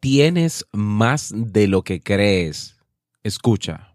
tienes más de lo que crees. Escucha.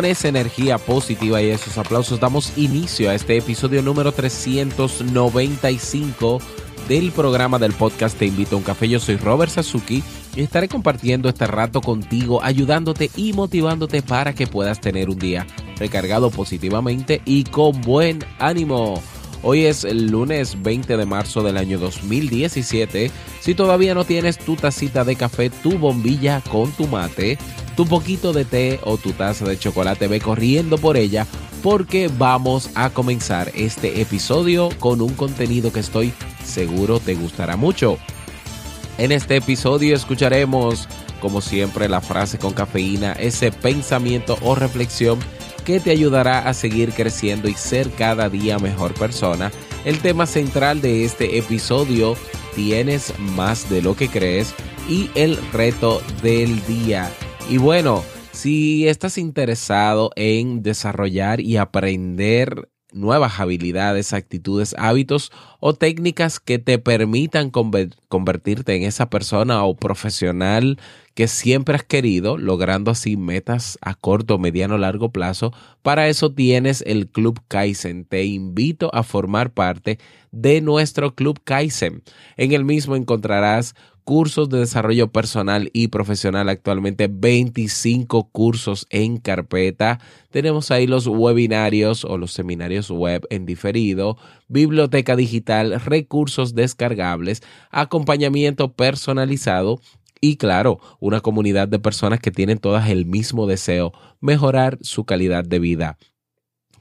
Con esa energía positiva y esos aplausos damos inicio a este episodio número 395 del programa del podcast Te invito a un café. Yo soy Robert Sasuki y estaré compartiendo este rato contigo, ayudándote y motivándote para que puedas tener un día recargado positivamente y con buen ánimo. Hoy es el lunes 20 de marzo del año 2017. Si todavía no tienes tu tacita de café, tu bombilla con tu mate, tu poquito de té o tu taza de chocolate, ve corriendo por ella porque vamos a comenzar este episodio con un contenido que estoy seguro te gustará mucho. En este episodio escucharemos, como siempre, la frase con cafeína, ese pensamiento o reflexión que te ayudará a seguir creciendo y ser cada día mejor persona. El tema central de este episodio, tienes más de lo que crees y el reto del día. Y bueno, si estás interesado en desarrollar y aprender nuevas habilidades, actitudes, hábitos o técnicas que te permitan convertirte en esa persona o profesional que siempre has querido, logrando así metas a corto, mediano, largo plazo. Para eso tienes el Club Kaizen. Te invito a formar parte de nuestro Club Kaizen. En el mismo encontrarás cursos de desarrollo personal y profesional actualmente 25 cursos en carpeta tenemos ahí los webinarios o los seminarios web en diferido biblioteca digital recursos descargables acompañamiento personalizado y claro, una comunidad de personas que tienen todas el mismo deseo, mejorar su calidad de vida.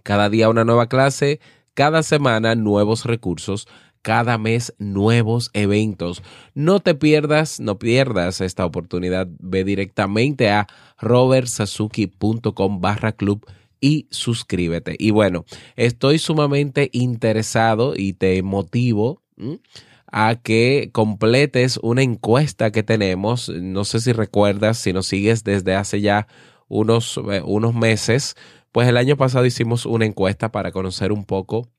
Cada día una nueva clase, cada semana nuevos recursos, cada mes nuevos eventos. No te pierdas, no pierdas esta oportunidad. Ve directamente a robertsazuki.com barra club y suscríbete. Y bueno, estoy sumamente interesado y te motivo a que completes una encuesta que tenemos. No sé si recuerdas, si nos sigues desde hace ya unos, eh, unos meses, pues el año pasado hicimos una encuesta para conocer un poco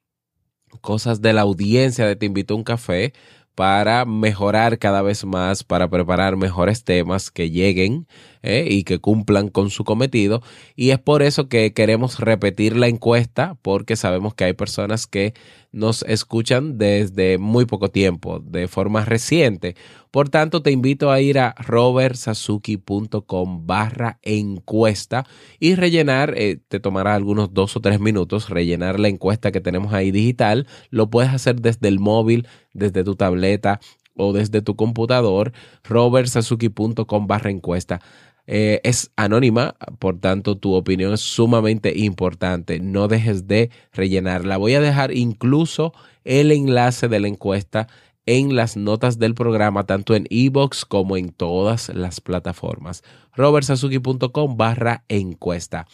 cosas de la audiencia de Te invito a un café para mejorar cada vez más, para preparar mejores temas que lleguen ¿eh? y que cumplan con su cometido. Y es por eso que queremos repetir la encuesta, porque sabemos que hay personas que nos escuchan desde muy poco tiempo, de forma reciente. Por tanto, te invito a ir a robertsazuki.com barra encuesta y rellenar, eh, te tomará algunos dos o tres minutos rellenar la encuesta que tenemos ahí digital. Lo puedes hacer desde el móvil, desde tu tableta o desde tu computador, robertsazuki.com barra encuesta. Eh, es anónima, por tanto tu opinión es sumamente importante. No dejes de rellenarla. Voy a dejar incluso el enlace de la encuesta en las notas del programa, tanto en ebox como en todas las plataformas. robertsazuki.com barra encuesta.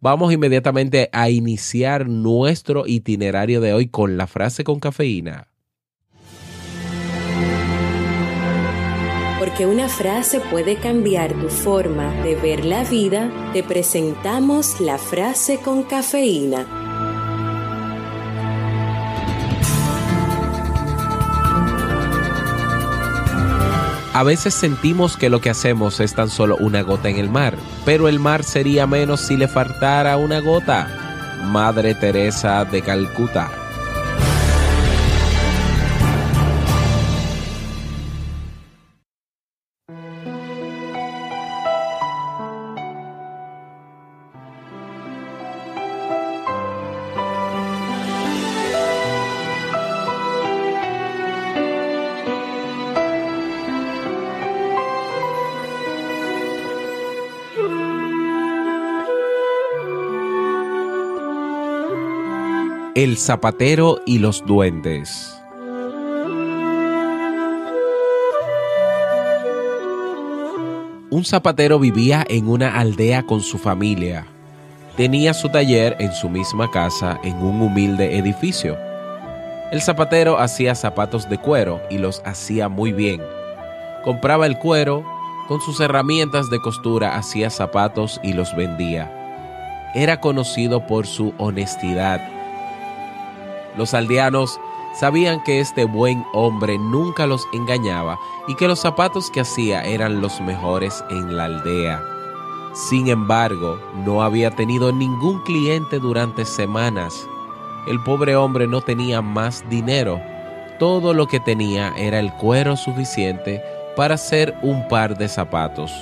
Vamos inmediatamente a iniciar nuestro itinerario de hoy con la frase con cafeína. Porque una frase puede cambiar tu forma de ver la vida, te presentamos la frase con cafeína. A veces sentimos que lo que hacemos es tan solo una gota en el mar, pero el mar sería menos si le faltara una gota. Madre Teresa de Calcuta. El zapatero y los duendes. Un zapatero vivía en una aldea con su familia. Tenía su taller en su misma casa en un humilde edificio. El zapatero hacía zapatos de cuero y los hacía muy bien. Compraba el cuero, con sus herramientas de costura hacía zapatos y los vendía. Era conocido por su honestidad. Los aldeanos sabían que este buen hombre nunca los engañaba y que los zapatos que hacía eran los mejores en la aldea. Sin embargo, no había tenido ningún cliente durante semanas. El pobre hombre no tenía más dinero. Todo lo que tenía era el cuero suficiente para hacer un par de zapatos.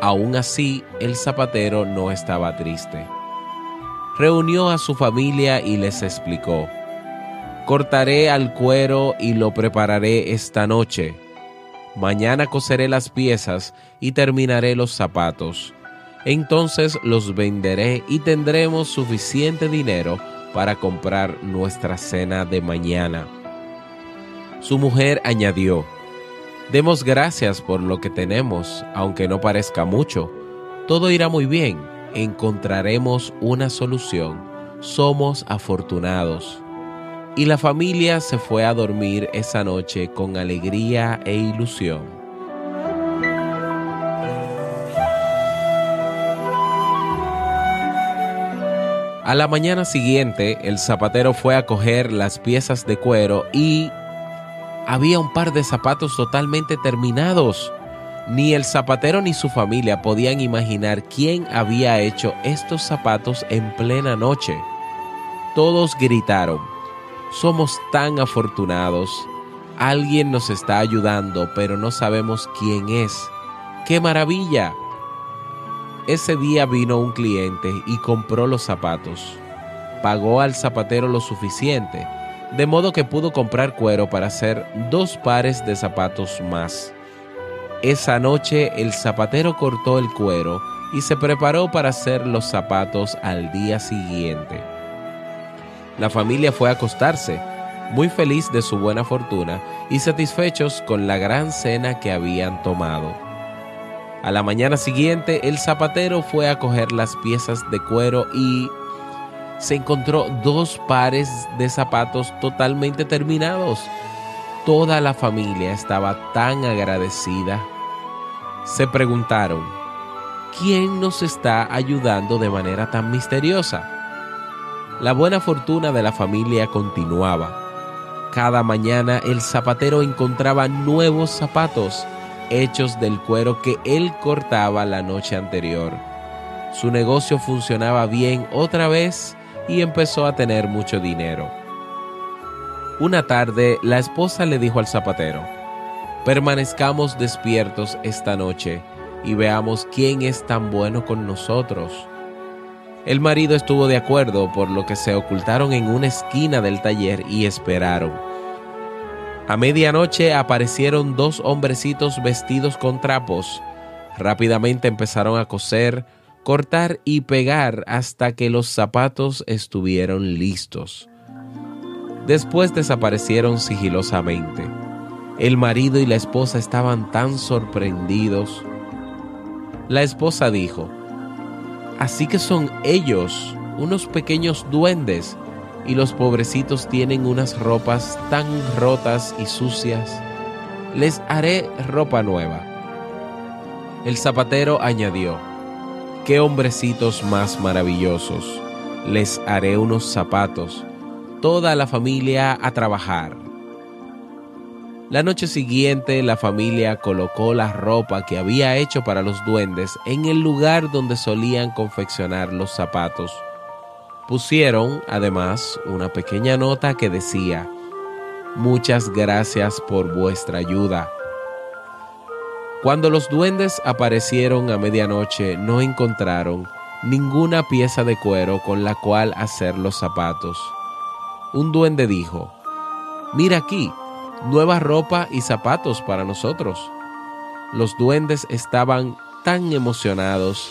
Aún así, el zapatero no estaba triste. Reunió a su familia y les explicó, Cortaré al cuero y lo prepararé esta noche. Mañana coseré las piezas y terminaré los zapatos. Entonces los venderé y tendremos suficiente dinero para comprar nuestra cena de mañana. Su mujer añadió, Demos gracias por lo que tenemos, aunque no parezca mucho. Todo irá muy bien, encontraremos una solución. Somos afortunados. Y la familia se fue a dormir esa noche con alegría e ilusión. A la mañana siguiente, el zapatero fue a coger las piezas de cuero y había un par de zapatos totalmente terminados. Ni el zapatero ni su familia podían imaginar quién había hecho estos zapatos en plena noche. Todos gritaron, somos tan afortunados. Alguien nos está ayudando, pero no sabemos quién es. ¡Qué maravilla! Ese día vino un cliente y compró los zapatos. Pagó al zapatero lo suficiente de modo que pudo comprar cuero para hacer dos pares de zapatos más. Esa noche el zapatero cortó el cuero y se preparó para hacer los zapatos al día siguiente. La familia fue a acostarse, muy feliz de su buena fortuna y satisfechos con la gran cena que habían tomado. A la mañana siguiente el zapatero fue a coger las piezas de cuero y se encontró dos pares de zapatos totalmente terminados. Toda la familia estaba tan agradecida. Se preguntaron, ¿quién nos está ayudando de manera tan misteriosa? La buena fortuna de la familia continuaba. Cada mañana el zapatero encontraba nuevos zapatos hechos del cuero que él cortaba la noche anterior. Su negocio funcionaba bien otra vez y empezó a tener mucho dinero. Una tarde la esposa le dijo al zapatero, permanezcamos despiertos esta noche y veamos quién es tan bueno con nosotros. El marido estuvo de acuerdo, por lo que se ocultaron en una esquina del taller y esperaron. A medianoche aparecieron dos hombrecitos vestidos con trapos. Rápidamente empezaron a coser, cortar y pegar hasta que los zapatos estuvieron listos. Después desaparecieron sigilosamente. El marido y la esposa estaban tan sorprendidos. La esposa dijo, Así que son ellos, unos pequeños duendes, y los pobrecitos tienen unas ropas tan rotas y sucias. Les haré ropa nueva. El zapatero añadió, qué hombrecitos más maravillosos. Les haré unos zapatos. Toda la familia a trabajar. La noche siguiente la familia colocó la ropa que había hecho para los duendes en el lugar donde solían confeccionar los zapatos. Pusieron, además, una pequeña nota que decía, Muchas gracias por vuestra ayuda. Cuando los duendes aparecieron a medianoche no encontraron ninguna pieza de cuero con la cual hacer los zapatos. Un duende dijo, Mira aquí, nueva ropa y zapatos para nosotros. Los duendes estaban tan emocionados,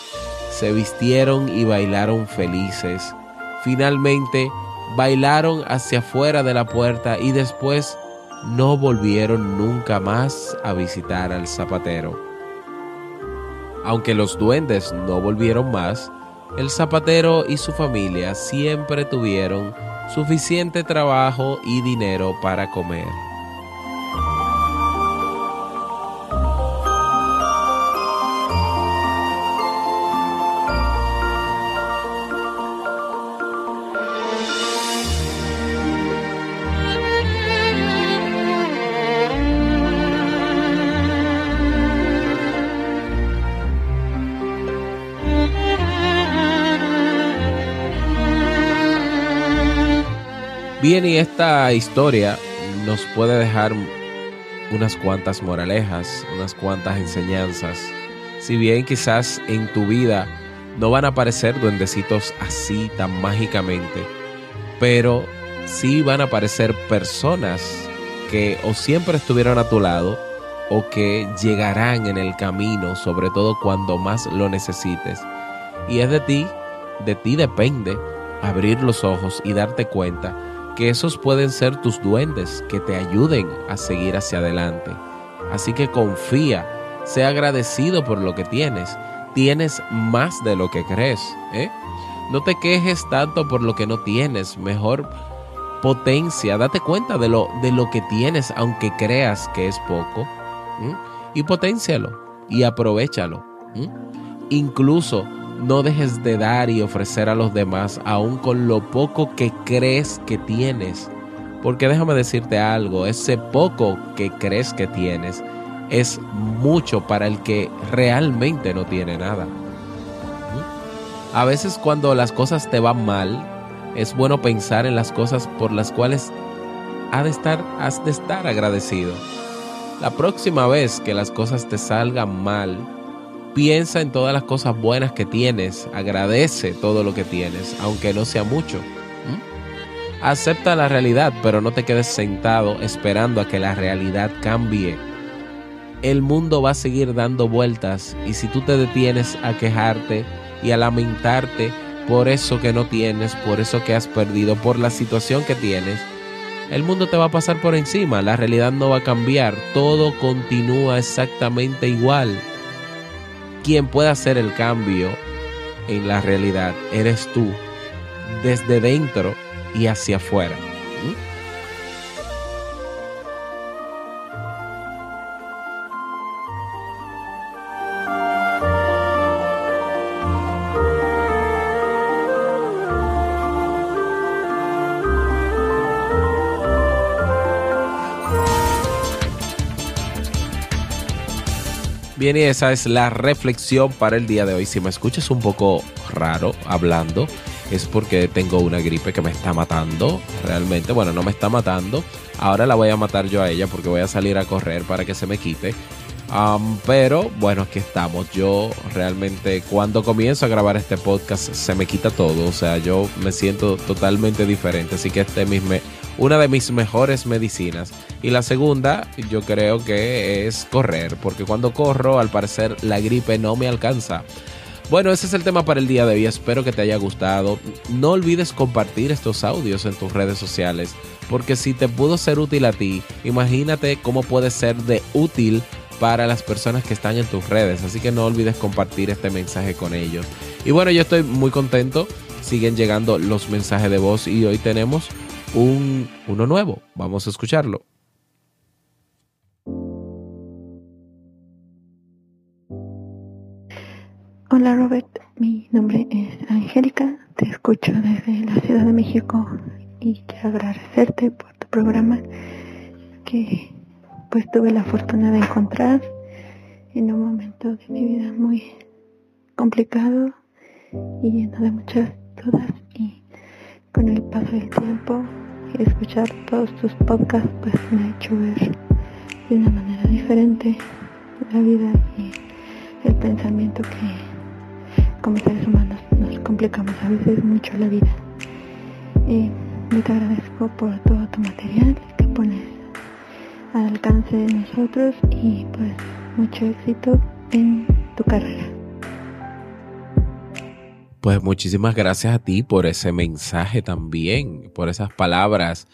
se vistieron y bailaron felices. Finalmente bailaron hacia afuera de la puerta y después no volvieron nunca más a visitar al zapatero. Aunque los duendes no volvieron más, el zapatero y su familia siempre tuvieron suficiente trabajo y dinero para comer. Bien, y esta historia nos puede dejar unas cuantas moralejas, unas cuantas enseñanzas. Si bien quizás en tu vida no van a aparecer duendecitos así tan mágicamente, pero sí van a aparecer personas que o siempre estuvieron a tu lado o que llegarán en el camino, sobre todo cuando más lo necesites. Y es de ti, de ti depende abrir los ojos y darte cuenta que esos pueden ser tus duendes que te ayuden a seguir hacia adelante. Así que confía, sea agradecido por lo que tienes. Tienes más de lo que crees. ¿eh? No te quejes tanto por lo que no tienes. Mejor potencia, date cuenta de lo, de lo que tienes, aunque creas que es poco. Y potencialo y aprovechalo. Incluso no dejes de dar y ofrecer a los demás, aun con lo poco que crees que tienes. Porque déjame decirte algo, ese poco que crees que tienes es mucho para el que realmente no tiene nada. A veces cuando las cosas te van mal, es bueno pensar en las cosas por las cuales has de estar, has de estar agradecido. La próxima vez que las cosas te salgan mal, Piensa en todas las cosas buenas que tienes, agradece todo lo que tienes, aunque no sea mucho. Acepta la realidad, pero no te quedes sentado esperando a que la realidad cambie. El mundo va a seguir dando vueltas y si tú te detienes a quejarte y a lamentarte por eso que no tienes, por eso que has perdido, por la situación que tienes, el mundo te va a pasar por encima, la realidad no va a cambiar, todo continúa exactamente igual quien puede hacer el cambio en la realidad eres tú, desde dentro y hacia afuera. Bien, y esa es la reflexión para el día de hoy. Si me escuchas un poco raro hablando, es porque tengo una gripe que me está matando. Realmente, bueno, no me está matando. Ahora la voy a matar yo a ella porque voy a salir a correr para que se me quite. Pero bueno, aquí estamos. Yo realmente cuando comienzo a grabar este podcast se me quita todo. O sea, yo me siento totalmente diferente. Así que este mismo una de mis mejores medicinas. Y la segunda, yo creo que es correr, porque cuando corro, al parecer, la gripe no me alcanza. Bueno, ese es el tema para el día de hoy. Espero que te haya gustado. No olvides compartir estos audios en tus redes sociales, porque si te pudo ser útil a ti, imagínate cómo puede ser de útil para las personas que están en tus redes. Así que no olvides compartir este mensaje con ellos. Y bueno, yo estoy muy contento. Siguen llegando los mensajes de voz y hoy tenemos un, uno nuevo. Vamos a escucharlo. Hola Robert, mi nombre es Angélica, te escucho desde la Ciudad de México y quiero agradecerte por tu programa que pues tuve la fortuna de encontrar en un momento de mi vida muy complicado y lleno de muchas dudas y con el paso del tiempo escuchar todos tus podcasts pues me ha hecho ver de una manera diferente la vida y el pensamiento que como seres humanos nos complicamos a veces mucho la vida. Y te agradezco por todo tu material que pones al alcance de nosotros y pues mucho éxito en tu carrera. Pues muchísimas gracias a ti por ese mensaje también, por esas palabras.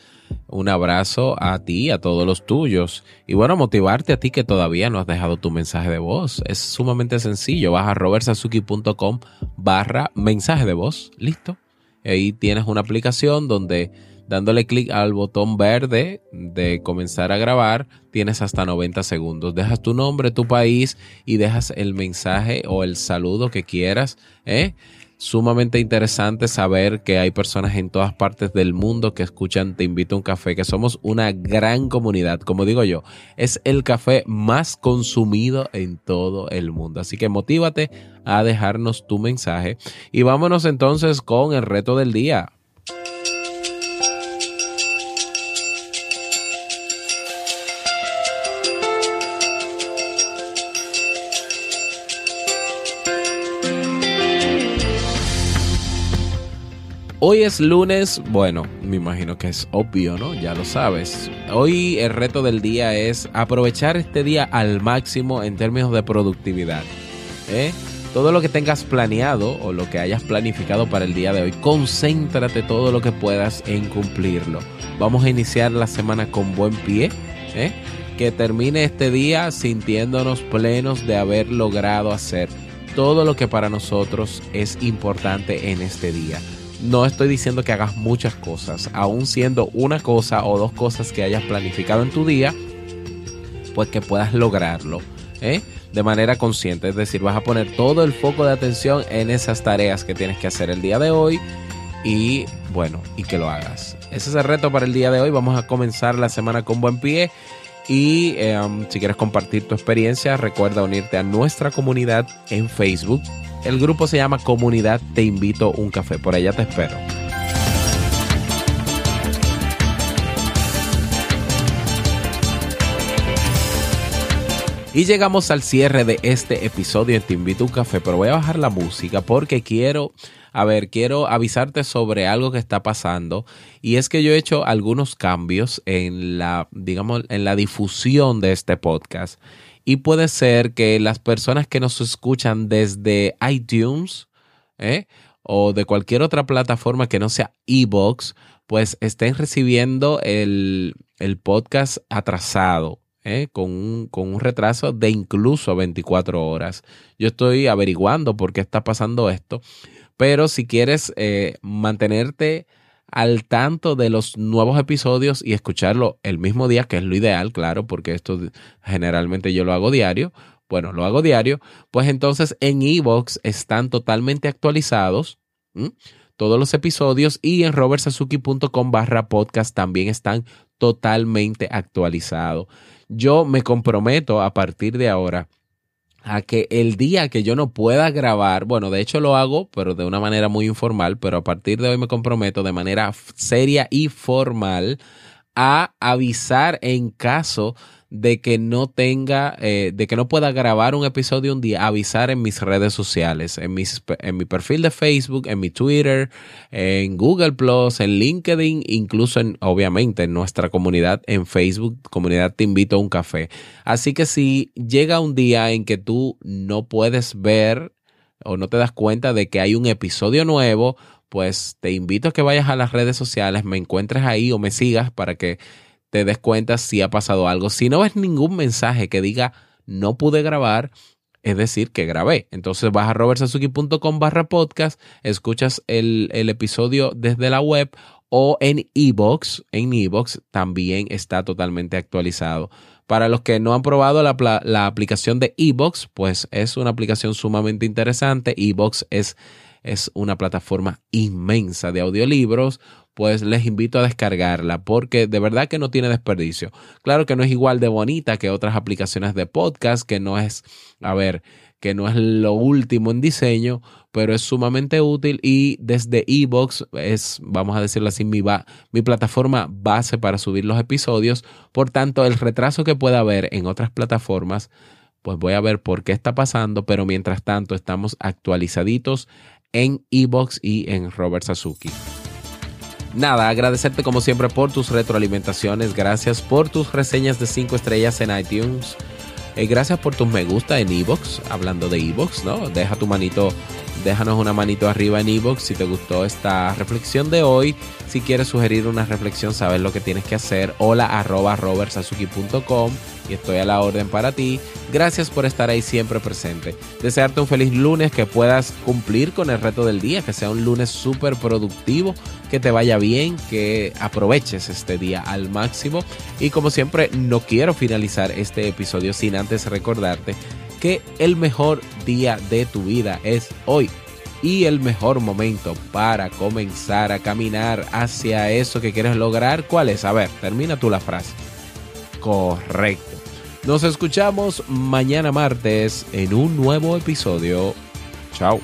Un abrazo a ti, a todos los tuyos. Y bueno, motivarte a ti que todavía no has dejado tu mensaje de voz. Es sumamente sencillo. Vas a robertsazuki.com barra mensaje de voz. Listo. Ahí tienes una aplicación donde dándole clic al botón verde de comenzar a grabar, tienes hasta 90 segundos. Dejas tu nombre, tu país y dejas el mensaje o el saludo que quieras. ¿eh? Sumamente interesante saber que hay personas en todas partes del mundo que escuchan Te invito a un café, que somos una gran comunidad. Como digo yo, es el café más consumido en todo el mundo. Así que motívate a dejarnos tu mensaje y vámonos entonces con el reto del día. Hoy es lunes, bueno, me imagino que es obvio, ¿no? Ya lo sabes. Hoy el reto del día es aprovechar este día al máximo en términos de productividad. ¿eh? Todo lo que tengas planeado o lo que hayas planificado para el día de hoy, concéntrate todo lo que puedas en cumplirlo. Vamos a iniciar la semana con buen pie. ¿eh? Que termine este día sintiéndonos plenos de haber logrado hacer todo lo que para nosotros es importante en este día no estoy diciendo que hagas muchas cosas, aún siendo una cosa o dos cosas que hayas planificado en tu día, pues que puedas lograrlo ¿eh? de manera consciente. Es decir, vas a poner todo el foco de atención en esas tareas que tienes que hacer el día de hoy y bueno, y que lo hagas. Ese es el reto para el día de hoy. Vamos a comenzar la semana con buen pie. Y em, si quieres compartir tu experiencia, recuerda unirte a nuestra comunidad en Facebook el grupo se llama Comunidad Te Invito un Café. Por allá te espero. Y llegamos al cierre de este episodio Te Invito un Café, pero voy a bajar la música porque quiero, a ver, quiero avisarte sobre algo que está pasando y es que yo he hecho algunos cambios en la, digamos, en la difusión de este podcast y puede ser que las personas que nos escuchan desde iTunes ¿eh? o de cualquier otra plataforma que no sea Ebox, pues estén recibiendo el, podcast atrasado. ¿Eh? Con, un, con, un, retraso de incluso 24 horas. Yo estoy averiguando por qué está pasando esto, pero si quieres eh, mantenerte al tanto de los nuevos episodios y escucharlo el mismo día, que es lo ideal, claro, porque esto generalmente yo lo hago diario. Bueno, lo hago diario, pues entonces en Evox están totalmente actualizados. Todos los episodios y en robertsazuki.com barra podcast también están totalmente actualizados. Yo me comprometo a partir de ahora a que el día que yo no pueda grabar, bueno, de hecho lo hago, pero de una manera muy informal, pero a partir de hoy me comprometo de manera seria y formal a avisar en caso de que no tenga, eh, de que no pueda grabar un episodio un día, avisar en mis redes sociales, en, mis, en mi perfil de Facebook, en mi Twitter, en Google Plus, en LinkedIn, incluso en, obviamente, en nuestra comunidad en Facebook, comunidad Te Invito a un Café. Así que si llega un día en que tú no puedes ver o no te das cuenta de que hay un episodio nuevo, pues te invito a que vayas a las redes sociales, me encuentres ahí o me sigas para que te des cuenta si ha pasado algo. Si no ves ningún mensaje que diga no pude grabar, es decir, que grabé. Entonces vas a robertsazuki.com barra podcast, escuchas el, episodio desde la web o en ebox En ebox también está totalmente actualizado. Para los que no han probado la, la aplicación de ebox pues es una aplicación sumamente interesante. ebox es, es una plataforma inmensa de audiolibros pues les invito a descargarla porque de verdad que no tiene desperdicio. Claro que no es igual de bonita que otras aplicaciones de podcast, que no es, a ver, que no es lo último en diseño, pero es sumamente útil y desde Evox es, vamos a decirlo así, mi, mi plataforma base para subir los episodios. Por tanto, el retraso que pueda haber en otras plataformas, pues voy a ver por qué está pasando, pero mientras tanto estamos actualizaditos en Evox y en Robert Sasuki nada, agradecerte como siempre por tus retroalimentaciones, gracias por tus reseñas de 5 estrellas en iTunes, eh, gracias por tus me gusta en Evox, hablando de Evox, ¿no? Deja tu manito déjanos una manito arriba en ebox si te gustó esta reflexión de hoy. Si quieres sugerir una reflexión, sabes lo que tienes que hacer. Hola arroba y estoy a la orden para ti. Gracias por estar ahí siempre presente. Desearte un feliz lunes, que puedas cumplir con el reto del día, que sea un lunes súper productivo, que te vaya bien, que aproveches este día al máximo. Y como siempre, no quiero finalizar este episodio sin antes recordarte que el mejor día de tu vida es hoy y el mejor momento para comenzar a caminar hacia eso que quieres lograr, ¿cuál es? A ver, termina tú la frase. Correcto. Nos escuchamos mañana martes en un nuevo episodio. Chao.